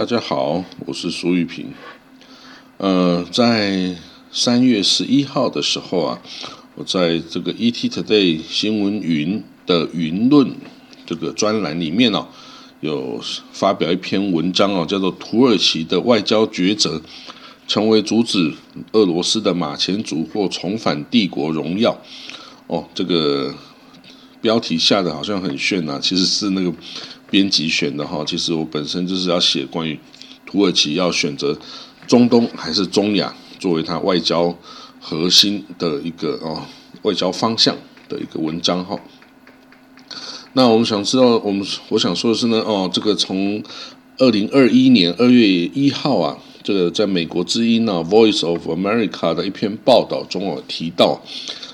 大家好，我是苏玉平。呃，在三月十一号的时候啊，我在这个 ET Today 新闻云的云论这个专栏里面哦，有发表一篇文章哦，叫做《土耳其的外交抉择，成为阻止俄罗斯的马前卒或重返帝国荣耀》。哦，这个标题下的好像很炫啊，其实是那个。编辑选的哈，其实我本身就是要写关于土耳其要选择中东还是中亚作为它外交核心的一个哦外交方向的一个文章哈。那我们想知道，我们我想说的是呢，哦，这个从二零二一年二月一号啊，这个在美国之音呢《Voice of America》的一篇报道中哦提到，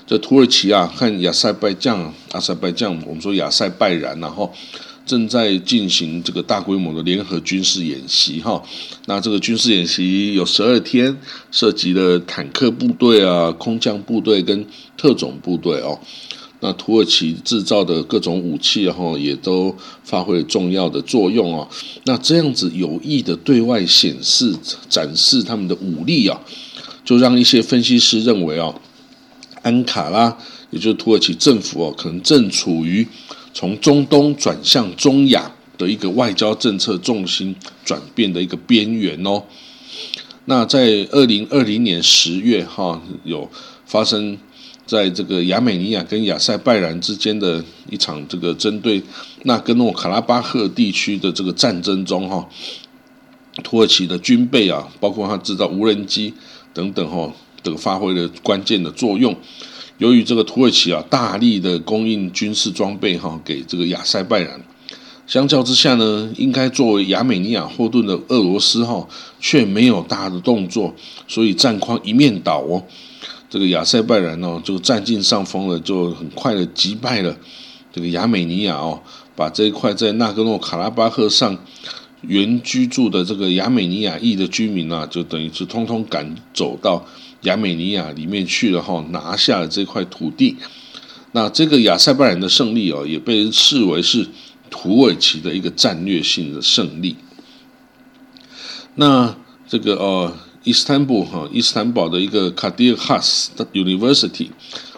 这土耳其啊和亚塞拜疆、阿塞拜疆，我们说亚塞拜然然后。正在进行这个大规模的联合军事演习，哈，那这个军事演习有十二天，涉及了坦克部队啊、空降部队跟特种部队哦。那土耳其制造的各种武器，哈，也都发挥了重要的作用哦。那这样子有意的对外显示、展示他们的武力啊，就让一些分析师认为啊，安卡拉，也就是土耳其政府哦，可能正处于。从中东转向中亚的一个外交政策重心转变的一个边缘哦。那在二零二零年十月哈，有发生在这个亚美尼亚跟亚塞拜然之间的一场这个针对纳戈诺卡拉巴赫地区的这个战争中哈，土耳其的军备啊，包括它制造无人机等等哈，这个发挥了关键的作用。由于这个土耳其啊大力的供应军事装备哈给这个亚塞拜然，相较之下呢，应该作为亚美尼亚后盾的俄罗斯哈却没有大的动作，所以战况一面倒哦。这个亚塞拜然呢就占尽上风了，就很快的击败了这个亚美尼亚哦，把这一块在纳戈诺卡拉巴赫上原居住的这个亚美尼亚裔的居民啊，就等于是通通赶走到。亚美尼亚里面去了哈，拿下了这块土地。那这个亚塞拜然的胜利哦，也被视为是土耳其的一个战略性的胜利。那这个呃，伊斯坦布哈，伊斯坦堡的一个卡迪尔哈斯 University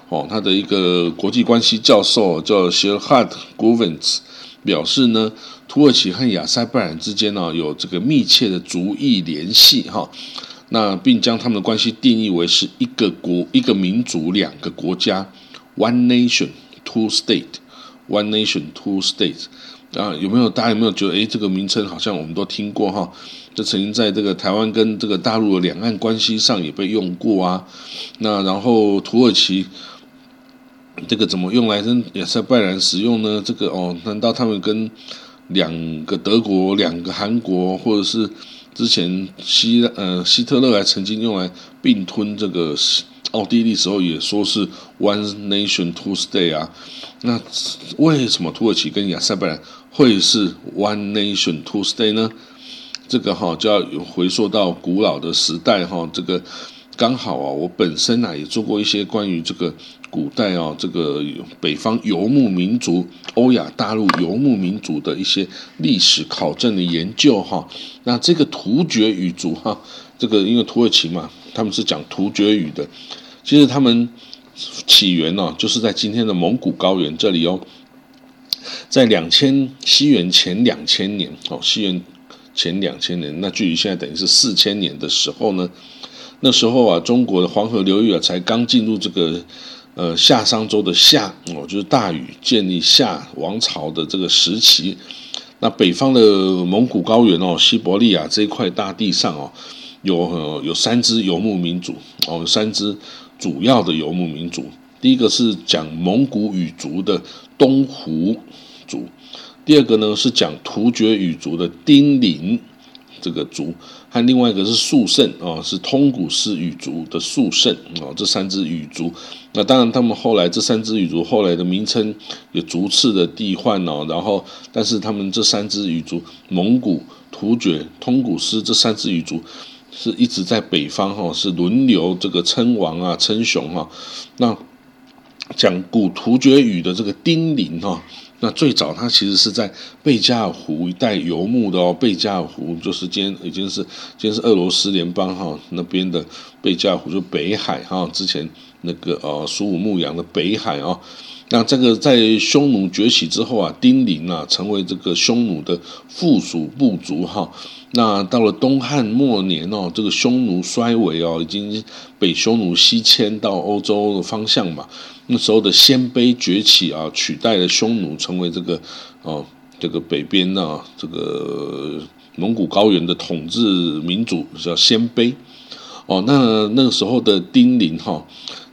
哦，他的一个国际关系教授叫 s h i r h a d Govens 表示呢，土耳其和亚塞拜然之间呢有这个密切的族裔联系哈。那并将他们的关系定义为是一个国、一个民族、两个国家 （One Nation, Two State）。One Nation, Two State，。啊，有没有大家有没有觉得，哎，这个名称好像我们都听过哈？这曾经在这个台湾跟这个大陆的两岸关系上也被用过啊。那然后土耳其这个怎么用来跟亚塞拜然使用呢？这个哦，难道他们跟两个德国、两个韩国，或者是？之前希呃希特勒还曾经用来并吞这个奥地利时候，也说是 one nation two state 啊。那为什么土耳其跟亚塞拜然会是 one nation two state 呢？这个哈就要回溯到古老的时代哈，这个。刚好啊，我本身啊也做过一些关于这个古代啊这个北方游牧民族、欧亚大陆游牧民族的一些历史考证的研究哈。那这个突厥语族哈，这个因为土耳其嘛，他们是讲突厥语的，其实他们起源呢就是在今天的蒙古高原这里哦，在两千西元前两千年哦，西元前两千年，那距离现在等于是四千年的时候呢。那时候啊，中国的黄河流域啊，才刚进入这个呃夏商周的夏哦，就是大禹建立夏王朝的这个时期。那北方的蒙古高原哦，西伯利亚这一块大地上哦，有有三支游牧民族哦，三支主要的游牧民族。第一个是讲蒙古语族的东胡族，第二个呢是讲突厥语族的丁零。这个族和另外一个是肃慎哦，是通古斯语族的肃慎哦，这三支语族。那当然，他们后来这三支语族后来的名称有逐次的替换哦。然后，但是他们这三支语族，蒙古、突厥、通古斯这三支语族，是一直在北方哈，是轮流这个称王啊、称雄哈。那讲古突厥语的这个丁零哈，那最早它其实是在贝加尔湖一带游牧的哦。贝加尔湖就是今天已经是今天是俄罗斯联邦哈那边的贝加尔湖，就北海哈。之前那个呃苏武牧羊的北海啊。那这个在匈奴崛起之后啊，丁零啊成为这个匈奴的附属部族哈。那到了东汉末年哦，这个匈奴衰微哦，已经被匈奴西迁到欧洲的方向嘛。那时候的鲜卑崛起啊，取代了匈奴，成为这个哦这个北边呢这个蒙古高原的统治民族，叫鲜卑。哦，那那个时候的丁零哈。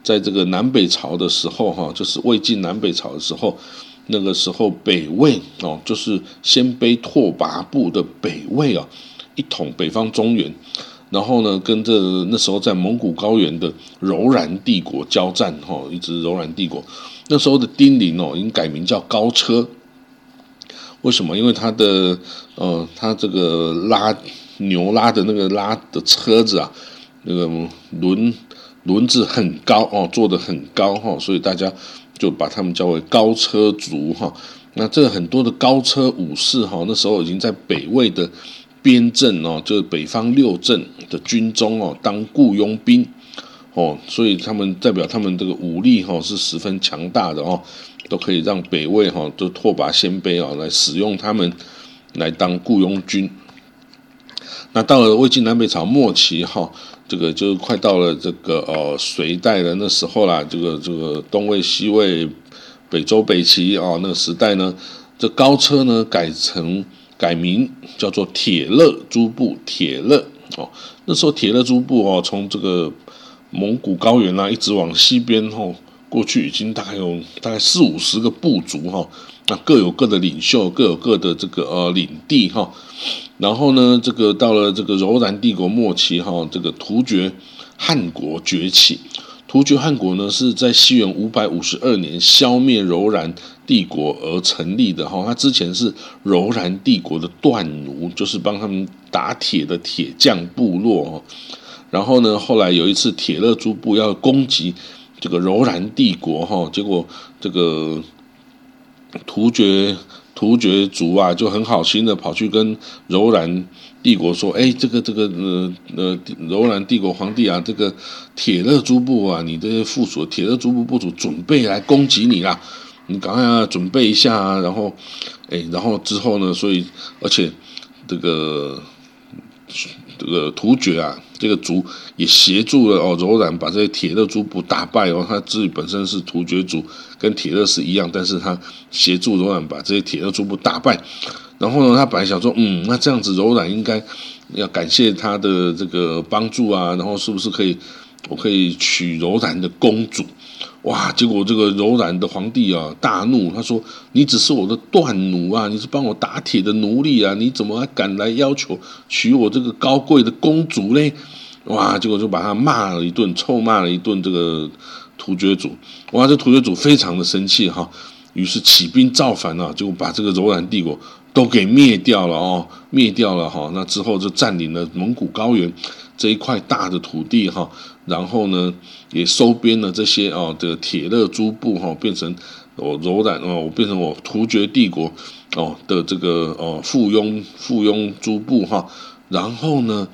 在这个南北朝的时候，哈，就是魏晋南北朝的时候，那个时候北魏哦，就是鲜卑拓跋部的北魏啊，一统北方中原，然后呢，跟这那时候在蒙古高原的柔然帝国交战，哈，一直柔然帝国。那时候的丁零哦，已经改名叫高车，为什么？因为他的呃，他这个拉牛拉的那个拉的车子啊，那个轮。轮子很高哦，做的很高哈，所以大家就把他们叫为高车族哈。那这很多的高车武士哈，那时候已经在北魏的边镇哦，就是北方六镇的军中哦，当雇佣兵哦，所以他们代表他们这个武力哈是十分强大的哦，都可以让北魏哈都拓跋鲜卑啊来使用他们来当雇佣军。那到了魏晋南北朝末期哈。这个就快到了这个呃隋代的那时候啦，这个这个东魏、西魏、北周、北齐啊，那个时代呢，这高车呢改成改名叫做铁勒诸部，铁勒哦，那时候铁勒诸部哦，从这个蒙古高原啊，一直往西边哦过去，已经大概有大概四五十个部族哈，那各有各的领袖，各有各的这个呃领地哈。然后呢，这个到了这个柔然帝国末期，哈，这个突厥汗国崛起。突厥汗国呢，是在西元五百五十二年消灭柔然帝国而成立的，哈。他之前是柔然帝国的锻奴，就是帮他们打铁的铁匠部落。然后呢，后来有一次铁勒诸部要攻击这个柔然帝国，哈，结果这个突厥。突厥族啊，就很好心的跑去跟柔然帝国说：“哎，这个这个呃呃，柔然帝国皇帝啊，这个铁勒诸部啊，你这些附属铁勒诸部部主准备来攻击你啦，你赶快啊准备一下啊。”然后，哎，然后之后呢，所以而且这个。这个突厥啊，这个族也协助了哦，柔然把这些铁勒族部打败哦。他自己本身是突厥族，跟铁勒是一样，但是他协助柔然把这些铁勒族部打败。然后呢，他本来想说，嗯，那这样子柔然应该要感谢他的这个帮助啊，然后是不是可以，我可以娶柔然的公主。哇！结果这个柔然的皇帝啊大怒，他说：“你只是我的断奴啊，你是帮我打铁的奴隶啊，你怎么还敢来要求娶我这个高贵的公主呢？”哇！结果就把他骂了一顿，臭骂了一顿这个突厥族。哇！这突厥族非常的生气哈，于是起兵造反啊，就把这个柔然帝国都给灭掉了哦，灭掉了哈。那之后就占领了蒙古高原这一块大的土地哈。然后呢，也收编了这些哦的铁勒诸部哈，变成我柔然哦，我变成我突厥帝国哦的这个哦附庸附庸诸部哈。然后呢，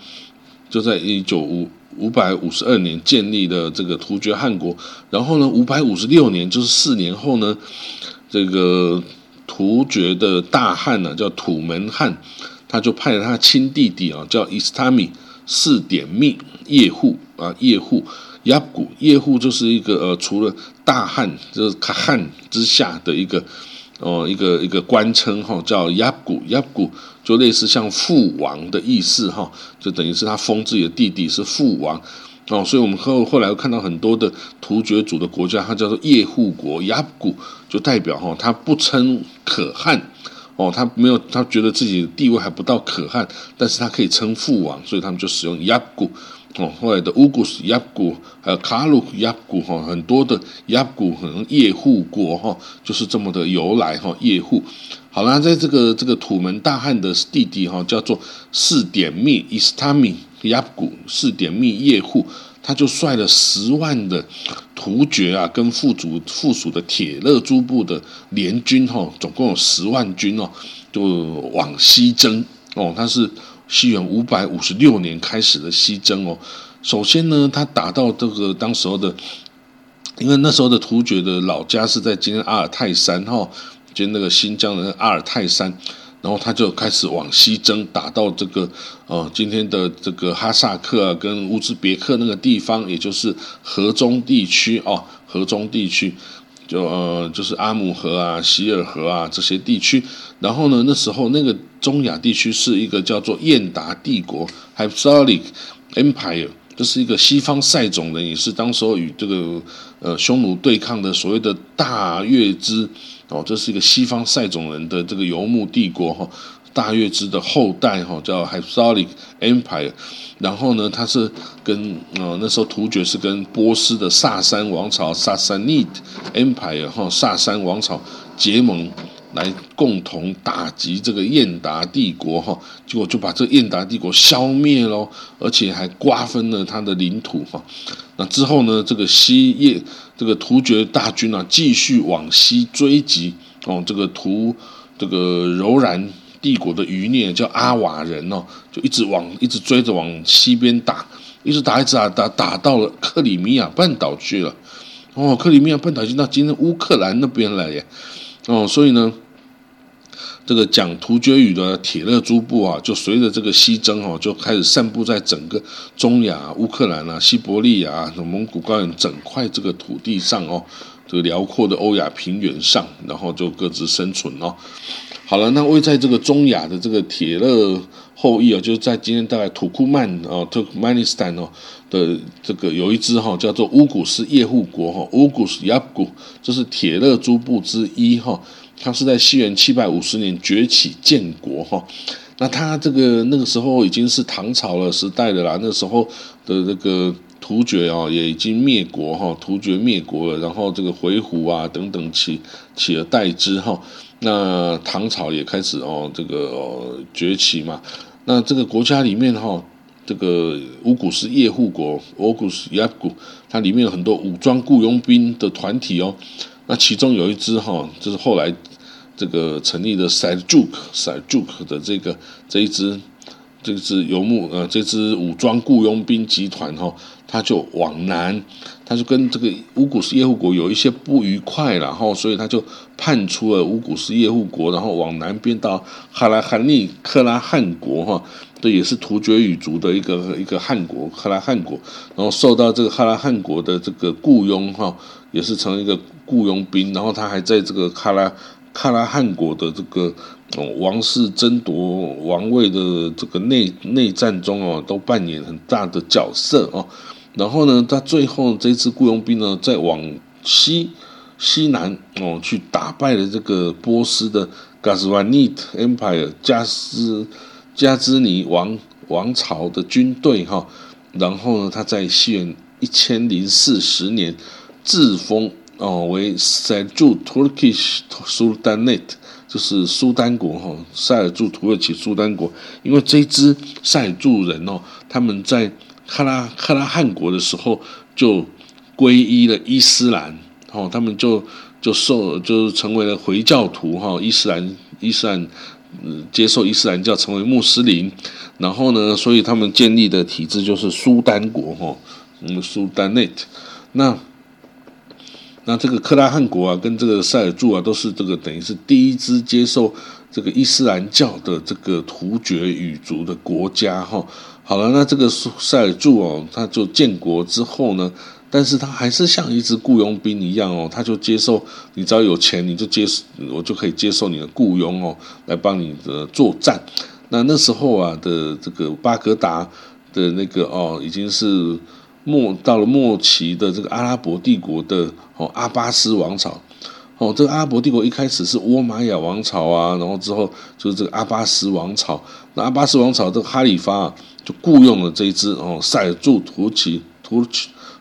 就在一九五五百五十二年建立的这个突厥汗国。然后呢，五百五十六年就是四年后呢，这个突厥的大汗呢叫土门汗，他就派了他亲弟弟啊叫伊斯塔米四点密叶护。啊，叶护亚古叶护就是一个呃，除了大汉就是卡汉之下的一个哦，一个一个官称哈，叫亚古亚古，就类似像父王的意思哈，就等于是他封自己的弟弟是父王哦，所以我们后后来又看到很多的突厥族的国家，它叫做叶护国亚古，就代表哈，他不称可汗哦，他没有他觉得自己的地位还不到可汗，但是他可以称父王，所以他们就使用亚古。哦，后来的乌古斯亚古，还有卡鲁亚古哈，很多的亚古可能叶护国哈，就是这么的由来哈。叶护，好了，在这个这个土门大汉的弟弟哈，叫做四点密伊斯塔米亚古四点密叶护，他就率了十万的突厥啊，跟附属附属的铁勒诸部的联军哈，总共有十万军哦，就往西征哦。他是西元五百五十六年开始的西征哦。首先呢，他打到这个当时候的，因为那时候的突厥的老家是在今天阿尔泰山哈，就那个新疆的阿尔泰山。然后他就开始往西征，打到这个呃今天的这个哈萨克啊，跟乌兹别克那个地方，也就是河中地区哦，河中地区就呃就是阿姆河啊、希尔河啊这些地区。然后呢，那时候那个中亚地区是一个叫做燕达帝国 h y p s a l i c Empire），这是一个西方塞种人，也是当时候与这个呃匈奴对抗的所谓的大月支。哦，这是一个西方塞种人的这个游牧帝国哈，大月支的后代哈，叫 h y p s a l i c Empire。然后呢，他是跟呃那时候突厥是跟波斯的萨珊王朝 Sassanid Empire 哈萨珊王朝结盟。来共同打击这个燕达帝国哈，结果就把这燕达帝国消灭喽，而且还瓜分了他的领土哈。那之后呢，这个西叶这个突厥大军啊，继续往西追击哦，这个突这个柔然帝国的余孽叫阿瓦人哦，就一直往一直追着往西边打，一直打一直打打打到了克里米亚半岛去了。哦，克里米亚半岛已经到今天乌克兰那边了耶。哦，所以呢。这个讲突厥语的铁勒诸部啊，就随着这个西征哦，就开始散布在整个中亚、乌克兰啊、西伯利亚啊、蒙古高原整块这个土地上哦，这个辽阔的欧亚平原上，然后就各自生存哦。好了，那位在这个中亚的这个铁勒后裔啊，就是在今天大概土库曼哦 （Turkmenistan） 哦的这个有一支哈叫做乌古斯叶护国哈，乌古斯亚古，这是铁勒诸部之一哈。他是在西元七百五十年崛起建国哈，那他这个那个时候已经是唐朝了时代的啦，那时候的这个突厥啊也已经灭国哈，突厥灭国了，然后这个回鹘啊等等起起而代之哈，那唐朝也开始哦这个崛起嘛，那这个国家里面哈，这个乌古斯叶护国，乌古斯亚古，它里面有很多武装雇佣兵的团体哦，那其中有一支哈，就是后来。这个成立的 Seljuk，Seljuk 的这个这一支这支游牧呃这支武装雇佣兵集团哈，他就往南，他就跟这个乌古斯叶护国有一些不愉快，然后所以他就叛出了乌古斯叶护国，然后往南边到哈拉汉尼克拉汗国哈，这也是突厥语族的一个一个汗国，克拉汗国，然后受到这个哈拉汗国的这个雇佣哈，也是成为一个雇佣兵，然后他还在这个卡拉。喀拉汗国的这个王室争夺王位的这个内内战中哦，都扮演很大的角色哦。然后呢，他最后这次雇佣兵呢，再往西西南哦去打败了这个波斯的 Gazvanid Empire 加斯加兹尼王王朝的军队哈。然后呢，他在西元一千零四十年自封。哦，为塞尔柱 Turkish Sultanate，就是苏丹国哈，塞尔柱土耳其苏丹国。因为这支塞尔柱人哦，他们在喀拉喀拉汗国的时候就皈依了伊斯兰，哦，他们就就受就成为了回教徒哈，伊斯兰伊斯兰接受伊斯兰教成为穆斯林，然后呢，所以他们建立的体制就是苏丹国哈，嗯，苏丹内那。那这个克拉汗国啊，跟这个塞尔柱啊，都是这个等于是第一支接受这个伊斯兰教的这个突厥语族的国家哈。好了，那这个塞尔柱哦，他就建国之后呢，但是他还是像一支雇佣兵一样哦，他就接受你只要有钱，你就接我就可以接受你的雇佣哦，来帮你的作战。那那时候啊的这个巴格达的那个哦，已经是。末到了末期的这个阿拉伯帝国的哦阿巴斯王朝，哦这个阿拉伯帝国一开始是倭玛雅王朝啊，然后之后就是这个阿巴斯王朝。那阿巴斯王朝这个哈里发，就雇佣了这一支哦塞尔柱突骑突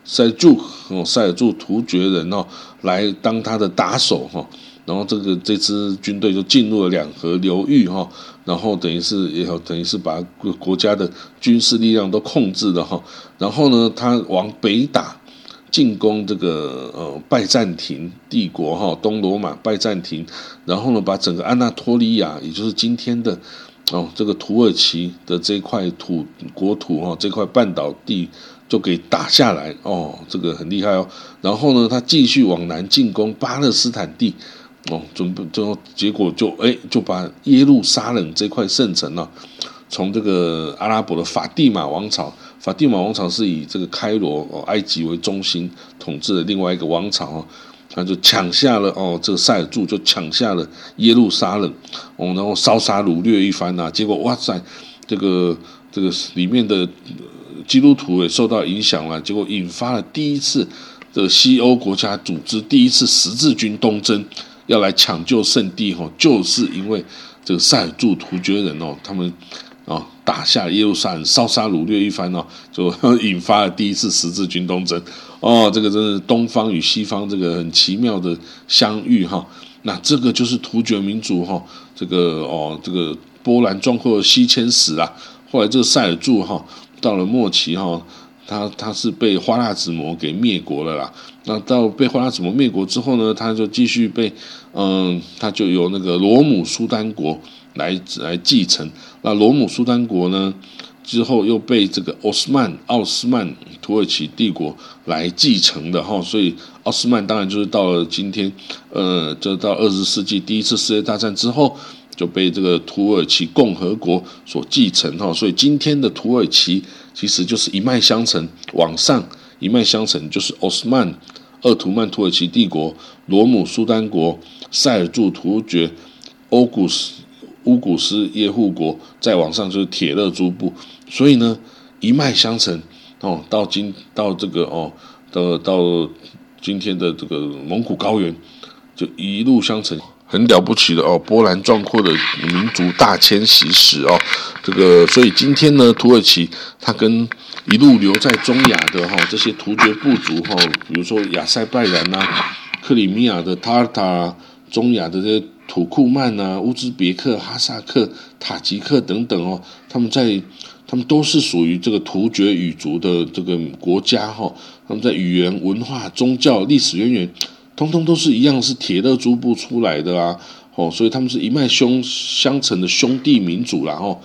塞柱哦塞尔柱突厥人哦来当他的打手哈。然后这个这支军队就进入了两河流域哈，然后等于是也有等于是把国家的军事力量都控制了哈，然后呢，他往北打，进攻这个呃拜占庭帝国哈，东罗马拜占庭，然后呢，把整个安纳托利亚，也就是今天的哦这个土耳其的这块土国土哈，这块半岛地。就给打下来哦，这个很厉害哦。然后呢，他继续往南进攻巴勒斯坦地，哦，准备最后结果就哎就把耶路撒冷这块圣城呢，从这个阿拉伯的法蒂玛王朝，法蒂玛王朝是以这个开罗哦埃及为中心统治的另外一个王朝哦，他就抢下了哦，这个塞尔柱就抢下了耶路撒冷哦，然后烧杀掳掠一番呐，结果哇塞，这个这个里面的。基督徒也受到影响了，结果引发了第一次的西欧国家组织第一次十字军东征，要来抢救圣地哈，就是因为这个塞尔柱突厥人哦，他们啊打下耶路撒冷，烧杀掳掠一番哦，就引发了第一次十字军东征哦，这个真是东方与西方这个很奇妙的相遇哈，那这个就是突厥民族哈，这个哦这个波澜壮阔的西迁史啊，后来这个塞尔柱哈。到了末期哈，他他是被花剌子模给灭国了啦。那到被花剌子模灭国之后呢，他就继续被嗯，他就由那个罗姆苏丹国来来继承。那罗姆苏丹国呢之后又被这个奥斯曼奥斯曼土耳其帝国来继承的哈。所以奥斯曼当然就是到了今天，呃，就到二十世纪第一次世界大战之后。就被这个土耳其共和国所继承哈，所以今天的土耳其其实就是一脉相承，往上一脉相承就是奥斯曼、鄂图曼土耳其帝国、罗姆苏丹国、塞尔柱突厥、欧古斯乌古斯耶护国，再往上就是铁勒诸部，所以呢一脉相承哦，到今到这个哦，到到今天的这个蒙古高原，就一路相承。很了不起的哦，波澜壮阔的民族大迁徙史哦，这个所以今天呢，土耳其它跟一路留在中亚的哈这些突厥部族哈，比如说亚塞拜然呐、克里米亚的塔尔塔、中亚的这些土库曼呐、乌兹别克、哈萨克、塔吉克等等哦，他们在他们都是属于这个突厥语族的这个国家哈，他们在语言、文化、宗教、历史渊源。通通都是一样，是铁勒诸部出来的啊，哦，所以他们是一脉兄相承的兄弟民族然后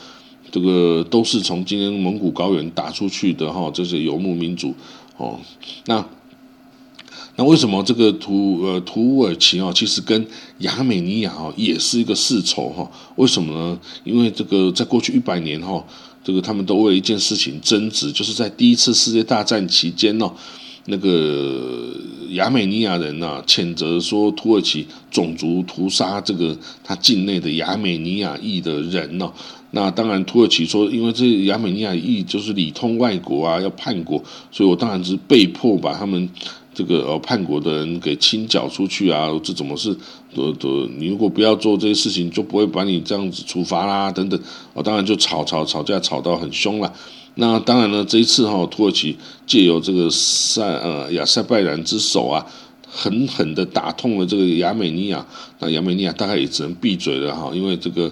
这个都是从今天蒙古高原打出去的哈，这些游牧民族哦，那那为什么这个土呃土耳其啊，其实跟亚美尼亚哦也是一个世仇哈？为什么呢？因为这个在过去一百年哈，这个他们都为一件事情争执，就是在第一次世界大战期间呢。那个亚美尼亚人呐，谴责说土耳其种族屠杀这个他境内的亚美尼亚裔的人呢。那当然，土耳其说，因为这亚美尼亚裔就是里通外国啊，要叛国，所以我当然是被迫把他们这个呃叛国的人给清剿出去啊。这怎么是呃呃，你如果不要做这些事情，就不会把你这样子处罚啦，等等。我当然就吵吵吵架，吵到很凶了。那当然了，这一次哈，土耳其借由这个塞呃亚塞拜然之手啊，狠狠的打痛了这个亚美尼亚。那亚美尼亚大概也只能闭嘴了哈，因为这个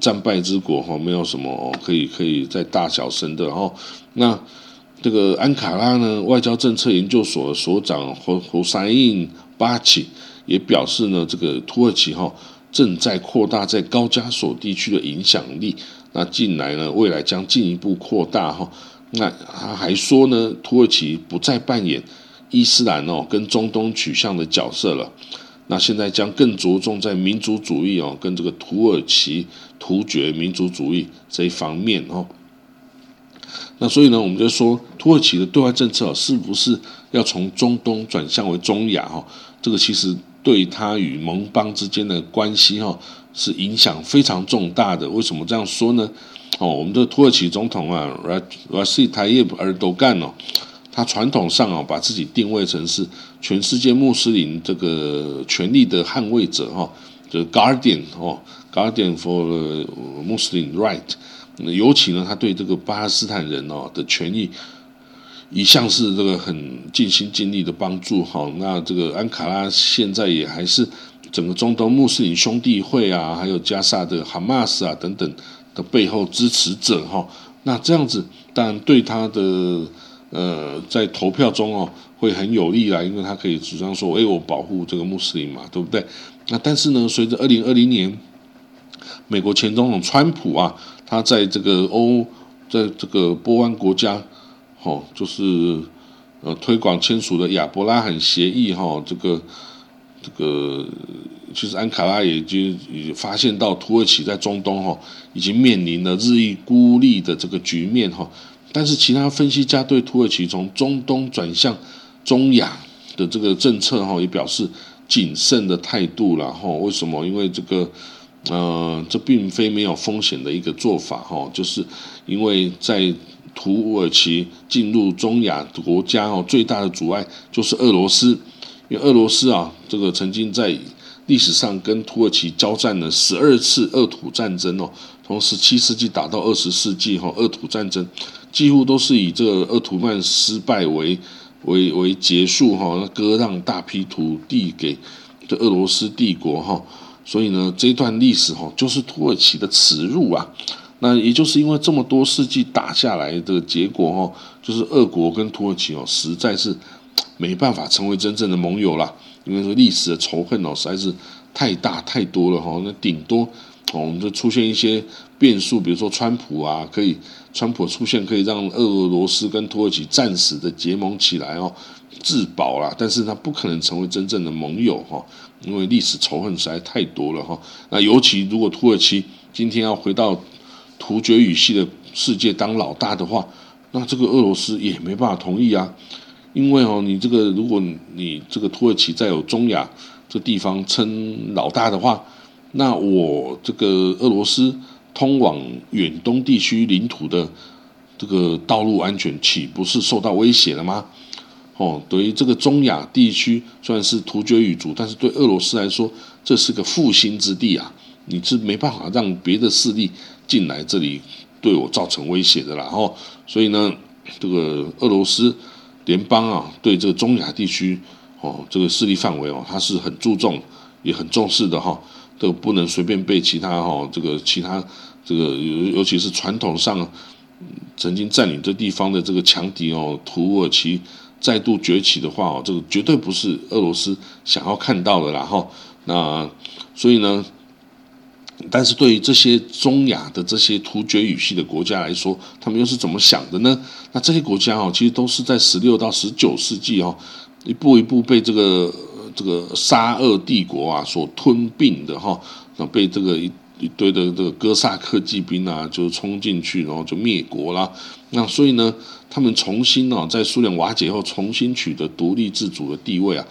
战败之国哈，没有什么可以可以再大小声的。然后，那这个安卡拉呢，外交政策研究所所长胡胡塞因巴奇也表示呢，这个土耳其哈正在扩大在高加索地区的影响力。那近来呢，未来将进一步扩大哈。那他还说呢，土耳其不再扮演伊斯兰哦跟中东取向的角色了。那现在将更着重在民族主义哦，跟这个土耳其突厥民族主义这一方面哦。那所以呢，我们就说土耳其的对外政策是不是要从中东转向为中亚哈？这个其实对他与盟邦之间的关系哈。是影响非常重大的。为什么这样说呢？哦，我们的土耳其总统啊，Recep Tayyip Erdogan 哦，他传统上啊，把自己定位成是全世界穆斯林这个权利的捍卫者哈，就是 Guardian 哦，Guardian for Muslim Right。尤其呢，他对这个巴勒斯坦人哦的权益，一向是这个很尽心尽力的帮助哈。那这个安卡拉现在也还是。整个中东穆斯林兄弟会啊，还有加沙的哈马斯啊等等的背后支持者哈，那这样子当然对他的呃在投票中哦会很有利啦，因为他可以主张说，哎，我保护这个穆斯林嘛，对不对？那但是呢，随着二零二零年美国前总统川普啊，他在这个欧在这个波湾国家，哦，就是呃推广签署的亚伯拉罕协议哈，这个。这个其实安卡拉也就也发现到土耳其在中东哈已经面临了日益孤立的这个局面哈，但是其他分析家对土耳其从中东转向中亚的这个政策哈也表示谨慎的态度了哈。为什么？因为这个呃这并非没有风险的一个做法哈，就是因为在土耳其进入中亚国家哦最大的阻碍就是俄罗斯。因为俄罗斯啊，这个曾经在历史上跟土耳其交战了十二次俄土战争哦，从十七世纪打到二十世纪哈，俄土战争几乎都是以这个鄂图曼失败为为为结束哈，割让大批土地给这俄罗斯帝国哈，所以呢，这段历史哈就是土耳其的耻辱啊。那也就是因为这么多世纪打下来的结果哈，就是俄国跟土耳其哦，实在是。没办法成为真正的盟友啦，因为说历史的仇恨哦实在是太大太多了哈。那顶多哦，我们就出现一些变数，比如说川普啊，可以川普出现可以让俄罗斯跟土耳其暂时的结盟起来哦，自保啦。但是他不可能成为真正的盟友哈，因为历史仇恨实在太多了哈。那尤其如果土耳其今天要回到突厥语系的世界当老大的话，那这个俄罗斯也没办法同意啊。因为哦，你这个如果你这个土耳其再有中亚这地方称老大的话，那我这个俄罗斯通往远东地区领土的这个道路安全岂不是受到威胁了吗？哦，对于这个中亚地区虽然是突厥语族，但是对俄罗斯来说，这是个复兴之地啊！你是没办法让别的势力进来这里对我造成威胁的啦。哦，所以呢，这个俄罗斯。联邦啊，对这个中亚地区哦，这个势力范围哦，它是很注重，也很重视的哈。这个不能随便被其他哈，这个其他这个尤尤其是传统上曾经占领这地方的这个强敌哦，土耳其再度崛起的话哦，这个绝对不是俄罗斯想要看到的啦哈。那所以呢？但是对于这些中亚的这些突厥语系的国家来说，他们又是怎么想的呢？那这些国家哦，其实都是在十六到十九世纪哦，一步一步被这个这个沙俄帝国啊所吞并的哈，那被这个一一堆的这个哥萨克骑兵啊就冲进去，然后就灭国啦。那所以呢，他们重新哦，在苏联瓦解后重新取得独立自主的地位啊，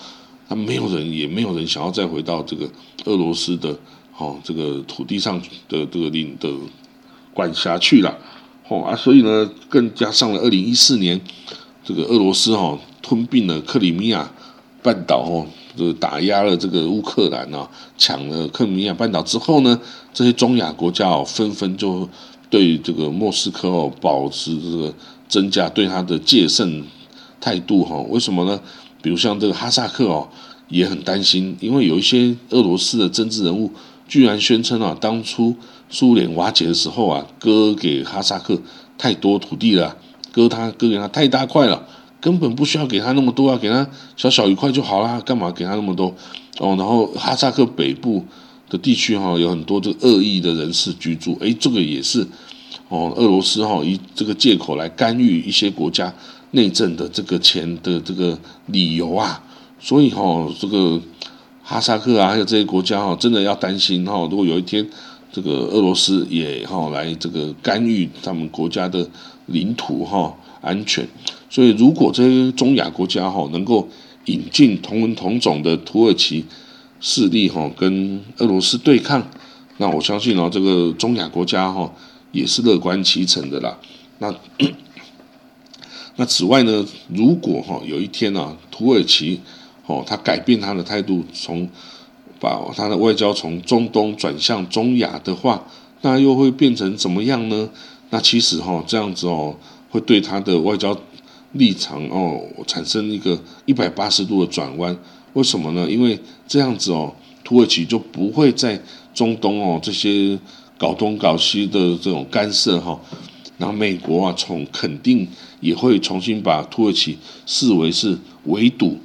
他没有人也没有人想要再回到这个俄罗斯的。哦，这个土地上的这个领的管辖去了，哦啊，所以呢，更加上了二零一四年，这个俄罗斯哦吞并了克里米亚半岛，哦，这打压了这个乌克兰啊，抢了克里米亚半岛之后呢，这些中亚国家哦，纷纷就对这个莫斯科哦，保持这个增加对他的戒慎态度哈？为什么呢？比如像这个哈萨克哦，也很担心，因为有一些俄罗斯的政治人物。居然宣称啊，当初苏联瓦解的时候啊，割给哈萨克太多土地了，割他割给他太大块了，根本不需要给他那么多啊，给他小小一块就好啦，干嘛给他那么多？哦，然后哈萨克北部的地区哈，有很多这个恶意的人士居住，诶，这个也是哦，俄罗斯哈以这个借口来干预一些国家内政的这个钱的这个理由啊，所以哈这个。哈萨克啊，还有这些国家哈，真的要担心哈。如果有一天这个俄罗斯也哈来这个干预他们国家的领土哈安全，所以如果这些中亚国家哈能够引进同文同种的土耳其势力哈跟俄罗斯对抗，那我相信哦，这个中亚国家哈也是乐观其成的啦。那 那此外呢，如果哈有一天啊，土耳其哦，他改变他的态度，从把他的外交从中东转向中亚的话，那又会变成怎么样呢？那其实哈，这样子哦，会对他的外交立场哦产生一个一百八十度的转弯。为什么呢？因为这样子哦，土耳其就不会在中东哦这些搞东搞西的这种干涉哈。然后美国啊，从肯定也会重新把土耳其视为是围堵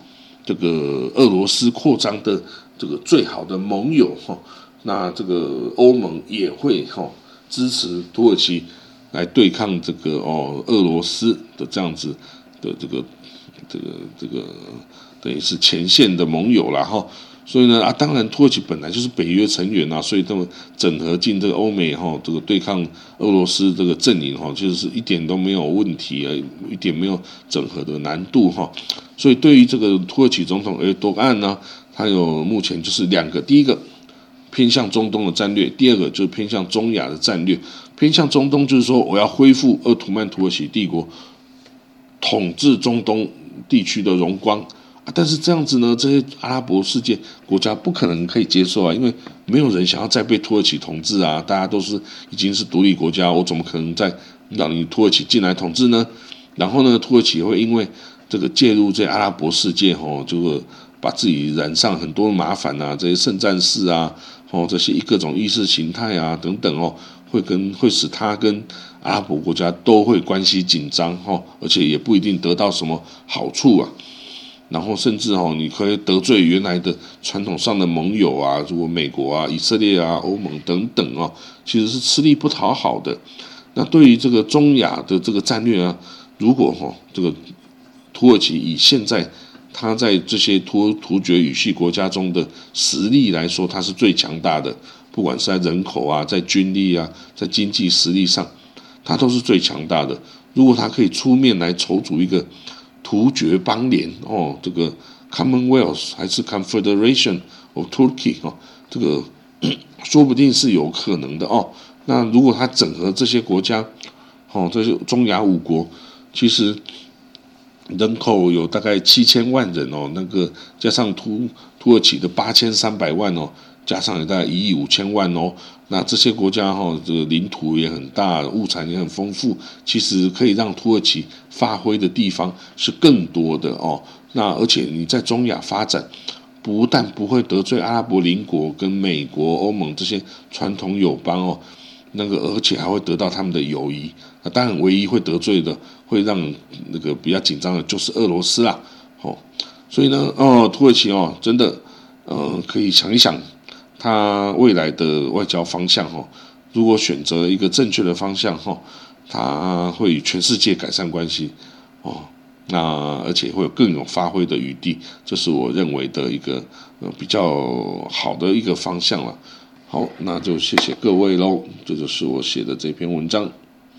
这个俄罗斯扩张的这个最好的盟友哈。那这个欧盟也会哈支持土耳其来对抗这个哦俄罗斯的这样子的这个这个这个等于是前线的盟友了哈。所以呢啊，当然土耳其本来就是北约成员啊，所以他们整合进这个欧美哈，这个对抗俄罗斯这个阵营哈，就是一点都没有问题啊，一点没有整合的难度哈。所以对于这个土耳其总统埃多安呢，他有目前就是两个，第一个偏向中东的战略，第二个就是偏向中亚的战略。偏向中东就是说，我要恢复鄂图曼土耳其帝国统治中东地区的荣光。但是这样子呢，这些阿拉伯世界国家不可能可以接受啊，因为没有人想要再被土耳其统治啊，大家都是已经是独立国家，我怎么可能再让你土耳其进来统治呢？然后呢，土耳其会因为这个介入这阿拉伯世界，吼，就会把自己染上很多麻烦啊，这些圣战士啊，哦，这些各种意识形态啊等等哦，会跟会使他跟阿拉伯国家都会关系紧张，哈，而且也不一定得到什么好处啊。然后甚至哦，你可以得罪原来的传统上的盟友啊，如果美国啊、以色列啊、欧盟等等哦，其实是吃力不讨好的。那对于这个中亚的这个战略啊，如果哈这个土耳其以现在它在这些突突厥语系国家中的实力来说，它是最强大的，不管是在人口啊、在军力啊、在经济实力上，它都是最强大的。如果它可以出面来筹组一个。突厥邦联哦，这个 Commonwealth 还是 Confederation of Turkey 哦，这个 说不定是有可能的哦。那如果他整合这些国家，哦，这些中亚五国，其实人口有大概七千万人哦，那个加上土土耳其的八千三百万哦。加上有大概一亿五千万哦，那这些国家哈，这个领土也很大，物产也很丰富，其实可以让土耳其发挥的地方是更多的哦。那而且你在中亚发展，不但不会得罪阿拉伯邻国跟美国、欧盟这些传统友邦哦，那个而且还会得到他们的友谊。那当然，唯一会得罪的，会让那个比较紧张的就是俄罗斯啦。哦，所以呢，哦，土耳其哦，真的，呃，可以想一想。他未来的外交方向，哈，如果选择一个正确的方向，哈，他会与全世界改善关系，哦，那而且会有更有发挥的余地，这是我认为的一个呃比较好的一个方向了。好，那就谢谢各位喽，这就是我写的这篇文章。